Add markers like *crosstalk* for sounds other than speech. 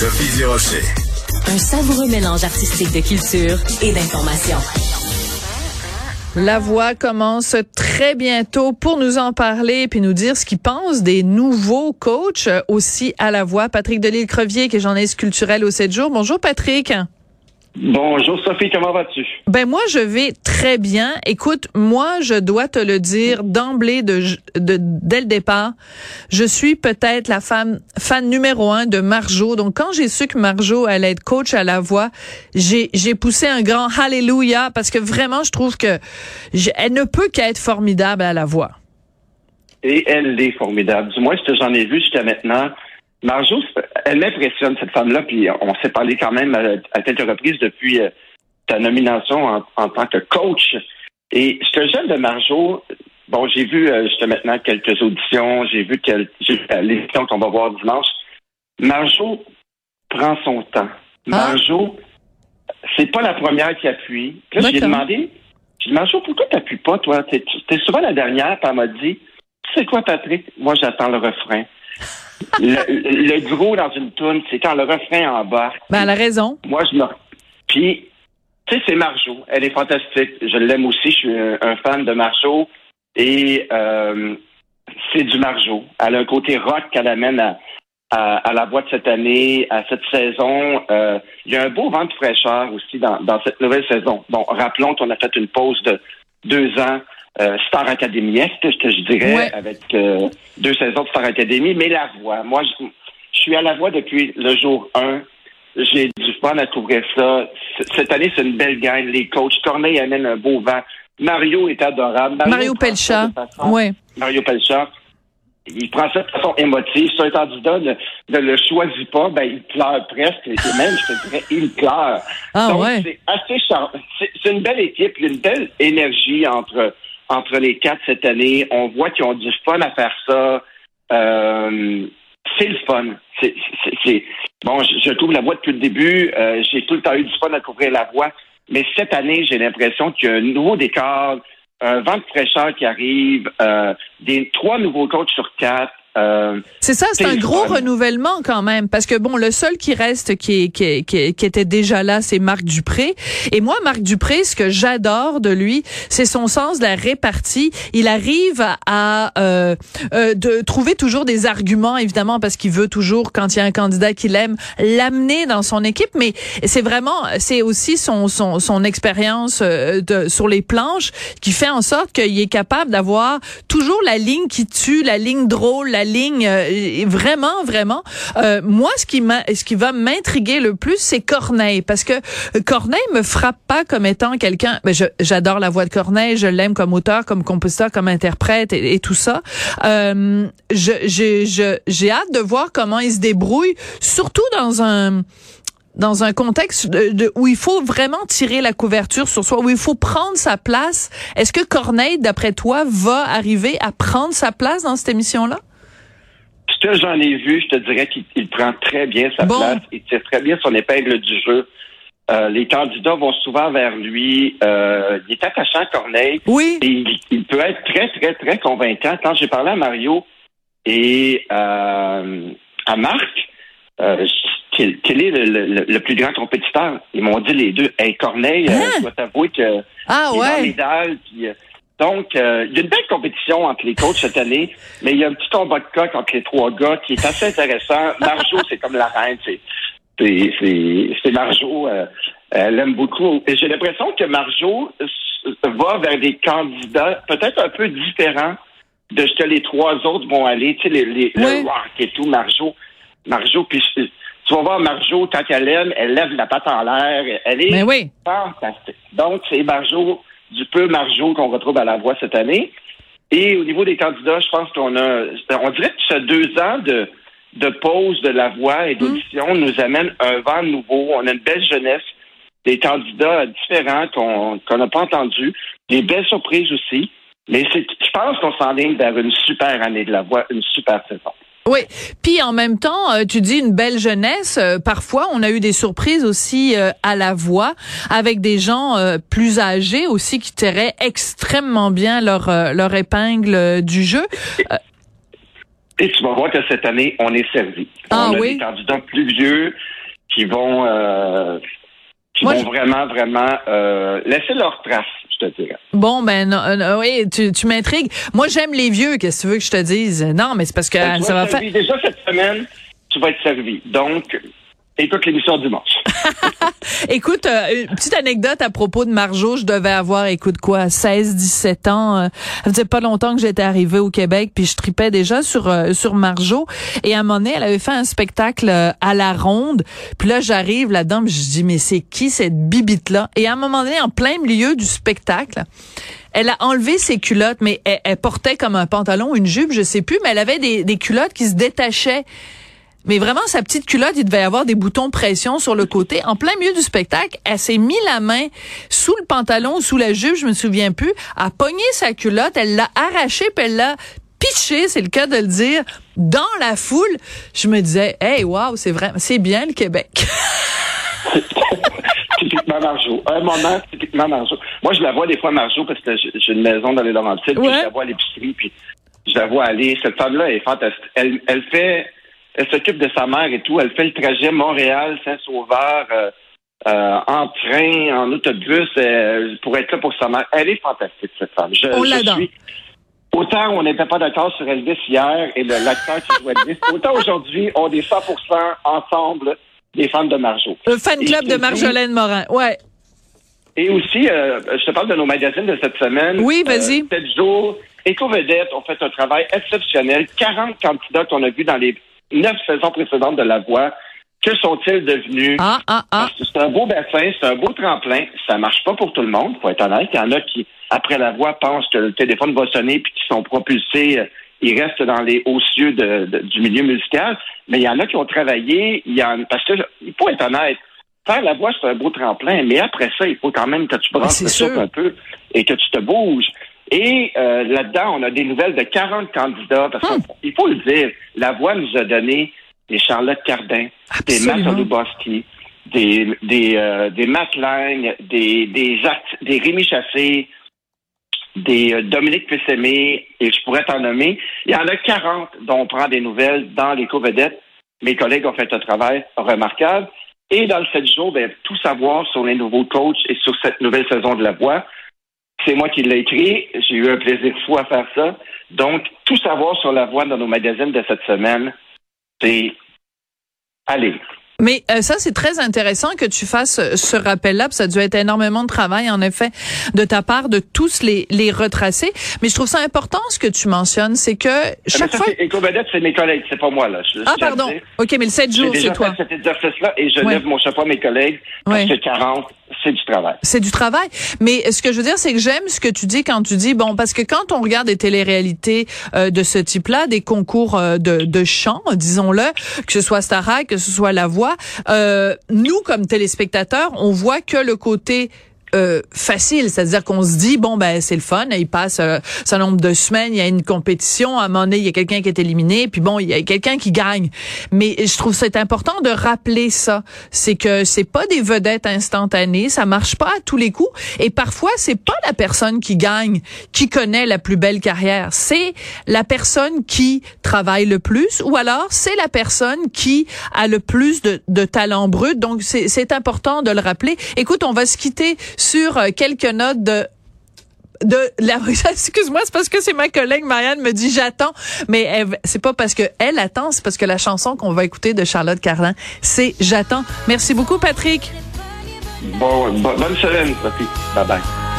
Sophie Durocher. Un savoureux mélange artistique de culture et d'information. La voix commence très bientôt pour nous en parler puis nous dire ce qu'il pense des nouveaux coachs aussi à la voix. Patrick Delisle-Crevier, qui est journaliste culturel au 7 jours. Bonjour Patrick. Bonjour Sophie, comment vas-tu? Ben moi je vais très bien. Écoute, moi je dois te le dire d'emblée de, de dès le départ, je suis peut-être la femme fan numéro un de Marjo. Donc quand j'ai su que Marjo allait être coach à la voix, j'ai j'ai poussé un grand hallelujah parce que vraiment je trouve que elle ne peut qu'être formidable à la voix. Et elle est formidable. Du moins ce que j'en ai vu jusqu'à maintenant. Marjo, elle m'impressionne, cette femme-là, puis on s'est parlé quand même à, quelques reprises depuis euh, ta nomination en, tant que coach. Et ce que j'aime de Marjo, bon, j'ai vu euh, jusqu'à maintenant quelques auditions, j'ai vu l'émission qu'on va voir dimanche. Marjo prend son temps. Ah. Marjo, c'est pas la première qui appuie. Là, j'ai demandé, j'ai dit, Marjo, pourquoi t'appuies pas, toi? T'es, souvent la dernière, puis elle m'a dit, tu sais quoi, Patrick? Moi, j'attends le refrain le, le, gros dans une tune, c'est quand le refrain embarque. Ben, elle a raison. Moi, je me. Puis, tu sais, c'est Marjo. Elle est fantastique. Je l'aime aussi. Je suis un, fan de Marjo. Et euh, c'est du Marjo. Elle a un côté rock qu'elle amène à, à, la voix de cette année, à cette saison. Euh, il y a un beau vent de fraîcheur aussi dans, dans cette nouvelle saison. Bon, rappelons qu'on a fait une pause de deux ans euh, Star Academy Est, que je dirais, avec euh, deux saisons de Star Academy, mais la voix. Moi, je, suis à la voix depuis le jour 1. J'ai du fun à couvrir ça. cette année, c'est une belle gagne. Les coachs, Corneille amène un beau vent. Mario est adorable. Mario, Pelcha. Oui. Mario Pelcha. Il prend ça de façon émotive. Si un candidat ne, ne, le choisit pas, ben, il pleure presque. Et même, je te dirais, il pleure. Ah, Donc, ouais. c'est assez charmant. C'est une belle équipe, une belle énergie entre entre les quatre cette année. On voit qu'ils ont du fun à faire ça. Euh, c'est le fun. C'est, bon, je, trouve la voix depuis le début. Euh, j'ai tout le temps eu du fun à couvrir la voix. Mais cette année, j'ai l'impression qu'il y a un nouveau décor, un vent de fraîcheur qui arrive, euh, des trois nouveaux coachs sur quatre. Euh, c'est ça, c'est un gros renouvellement quand même, parce que bon, le seul qui reste qui, qui, qui, qui était déjà là, c'est Marc Dupré. Et moi, Marc Dupré, ce que j'adore de lui, c'est son sens de la répartie. Il arrive à euh, euh, de trouver toujours des arguments, évidemment, parce qu'il veut toujours, quand il y a un candidat qu'il aime, l'amener dans son équipe. Mais c'est vraiment, c'est aussi son son, son expérience euh, sur les planches qui fait en sorte qu'il est capable d'avoir toujours la ligne qui tue, la ligne drôle, la ligne euh, vraiment vraiment euh, moi ce qui m'a ce qui va m'intriguer le plus c'est Corneille parce que Corneille me frappe pas comme étant quelqu'un ben j'adore la voix de Corneille je l'aime comme auteur comme compositeur comme interprète et, tout ça euh, je j'ai hâte de voir comment il se débrouille surtout dans un dans un contexte de, où il faut vraiment tirer la couverture sur soi, où il faut prendre sa place. Est-ce que Corneille, d'après toi, va arriver à prendre sa place dans cette émission-là? Ce que j'en ai vu, je te dirais qu'il prend très bien sa place, il tire très bien son épingle du jeu. Euh, les candidats vont souvent vers lui. Euh, il est attachant, Corneille. Oui. Et il, peut être très, très, très convaincant. Quand j'ai parlé à Mario et euh, à Marc, quel, est le, plus grand compétiteur? Ils m'ont dit les deux. Hey, Corneille, hein? je dois t'avouer que ah, ouais. Donc, euh, il y a une belle compétition entre les coachs cette année, mais il y a un petit combat de coq entre les trois gars qui est assez intéressant. *laughs* Marjo, c'est comme la reine, c'est c'est Marjo. Euh, elle aime beaucoup. Et j'ai l'impression que Marjo va vers des candidats peut-être un peu différents de ce que les trois autres vont aller. Tu sais, les, les le rock et tout, Marjo. Marjo, puis tu vas voir Marjo, quand elle aime, elle lève la patte en l'air. Elle est oui. fantastique. Donc, c'est Marjo du peu Marjo qu'on retrouve à la voix cette année. Et au niveau des candidats, je pense qu'on a, on dirait que ce deux ans de, de pause de la voix et d'audition nous amène un vent nouveau. On a une belle jeunesse, des candidats différents qu'on n'a pas entendus, des belles surprises aussi. Mais je pense qu'on s'enligne vers une super année de la voix, une super saison. Oui, puis en même temps, euh, tu dis une belle jeunesse. Euh, parfois, on a eu des surprises aussi euh, à la voix avec des gens plus âgés aussi qui tiraient extrêmement bien leur leur épingle du jeu. Et tu vas voir que cette année, on est servi. Ah on a oui? des candidats plus vieux qui vont, euh, qui Moi, vont je- vraiment, vraiment euh, laisser leur trace, je te dirais. Bon, ben non, euh, oui, tu, tu m'intrigues. Moi, j'aime les vieux, qu'est-ce que tu veux que je te dise? Non, mais c'est parce que que tu ça va faire... Déjà cette semaine, tu vas être servi. Donc, écoute l'émission dimanche. *laughs* Écoute, euh, petite anecdote à propos de Marjo. Je devais avoir, écoute quoi, 16, 17 ans. euh, ça faisait pas longtemps que j'étais arrivée au Québec, puis je tripais déjà sur euh, sur Marjo. Et à un moment donné, elle avait fait un spectacle euh, à la ronde. Puis là, j'arrive là-dedans, je dis, mais c'est qui cette bibite-là? Et à un moment donné, en plein milieu du spectacle, elle a enlevé ses culottes, mais elle, portait comme un pantalon, une jupe, je sais plus, mais elle avait des culottes qui se détachaient. Mais vraiment, sa petite culotte, il devait y avoir des boutons pression sur le côté. En plein milieu du spectacle, elle s'est mis la main sous le pantalon, ou sous la jupe, je me souviens plus, a pogné sa culotte, elle l'a arrachée, puis elle l'a pitché, c'est le cas de le dire, dans la foule. Je me disais, hey, wow, c'est vrai, c'est bien le Québec. *laughs* typiquement Marjo. Un moment, typiquement Marjo. Moi, je la vois des fois, Marjo, parce que j'ai une maison dans les Laurentides, puis je la vois à l'épicerie, puis je la vois aller. Cette femme-là est fantastique. Elle, elle fait, elle s'occupe de sa mère et tout. Elle fait le trajet Montréal-Saint-Sauveur euh, euh, en train, en autobus, euh, pour être là pour sa mère. Elle est fantastique, cette femme. Je, On je l'adore. suis- Autant on n'était pas d'accord sur Elvis hier et l'acteur qui joue Elvis, *laughs* autant aujourd'hui, on est 100% ensemble des fans de Marjo. Le fan club de Marjolaine Morin. Ouais. Et aussi, je te parle de nos magazines de cette semaine. Oui, vas-y. Euh, sept jours. Éco-Vedette ont fait un travail exceptionnel. 40 candidats qu'on a vus dans les neuf saisons précédentes de La Voix. Que sont-ils devenus? Ah, ah, ah. C'est un beau bassin, c'est un beau tremplin. Ça marche pas pour tout le monde, faut être honnête. Il y en a qui, après la voix, pensent que le téléphone va sonner puis qui sont propulsés. euh, Ils restent dans les hauts cieux de- de- du milieu musical. Mais il y en a qui ont travaillé. Il y en, parce que, il faut être honnête. Faire la voix, c'est un beau tremplin. Mais après ça, il faut quand même que tu branches c'est le souffle un peu et que tu te bouges. Et euh, là-dedans, on a des nouvelles de 40 candidats. Parce Hum. qu'il faut le dire, la voix nous a donné des Charlotte Cardin, des Matt des des euh, des Matt Lang, des des des Rémi Chassé, des euh, Dominique Pessemé, et je pourrais t'en nommer. Il y en a 40 dont on prend des nouvelles dans les vedettes Mes collègues ont fait un travail remarquable. Et dans le 7 jours, ben, tout savoir sur les nouveaux coachs et sur cette nouvelle saison de la voix. C'est moi qui l'ai écrit. J'ai eu un plaisir fou à faire ça. Donc, tout savoir sur la voix dans nos magazines de cette semaine, c'est allez. Mais euh, ça, c'est très intéressant que tu fasses euh, ce rappel-là. puis Ça a dû être énormément de travail, en effet, de ta part, de tous les, les retracer. Mais je trouve ça important, ce que tu mentionnes, c'est que chaque Mais ça, fois... Éco-Vedette, c'est mes collègues, c'est pas moi, là. Je- Ah, pardon. OK, mais le 7 J'ai jours, déjà c'est toi. fait cet exercice-là et je Ouais. lève mon chapeau à mes collègues parce Ouais. que 40, c'est du travail. C'est du travail. Mais ce que je veux dire, c'est que j'aime ce que tu dis quand tu dis, bon, parce que quand on regarde des téléréalités euh, de ce type-là, des concours euh, de, de chant, disons-le, que ce soit Starac, que ce soit La Voix, euh, nous, comme téléspectateurs, on voit que le côté euh, facile, c'est-à-dire qu'on se dit bon ben c'est le fun, il passe euh, un nombre de semaines, il y a une compétition, à un moment donné il y a quelqu'un qui est éliminé, puis bon il y a quelqu'un qui gagne. Mais je trouve c'est important de rappeler ça, c'est que c'est pas des vedettes instantanées, ça marche pas à tous les coups, et parfois c'est pas la personne qui gagne qui connaît la plus belle carrière, c'est la personne qui travaille le plus, ou alors c'est la personne qui a le plus de, de talent brut. Donc c'est important de le rappeler. Écoute, on va se quitter sur euh, quelques notes de la *laughs* excuse-moi c'est parce que c'est ma collègue Marianne me dit j'attends mais c'est pas parce que elle attend c'est parce que la chanson qu'on va écouter de Charlotte Cardin c'est j'attends merci beaucoup Patrick Bon, bo- bonne semaine, Sophie. Bye bye.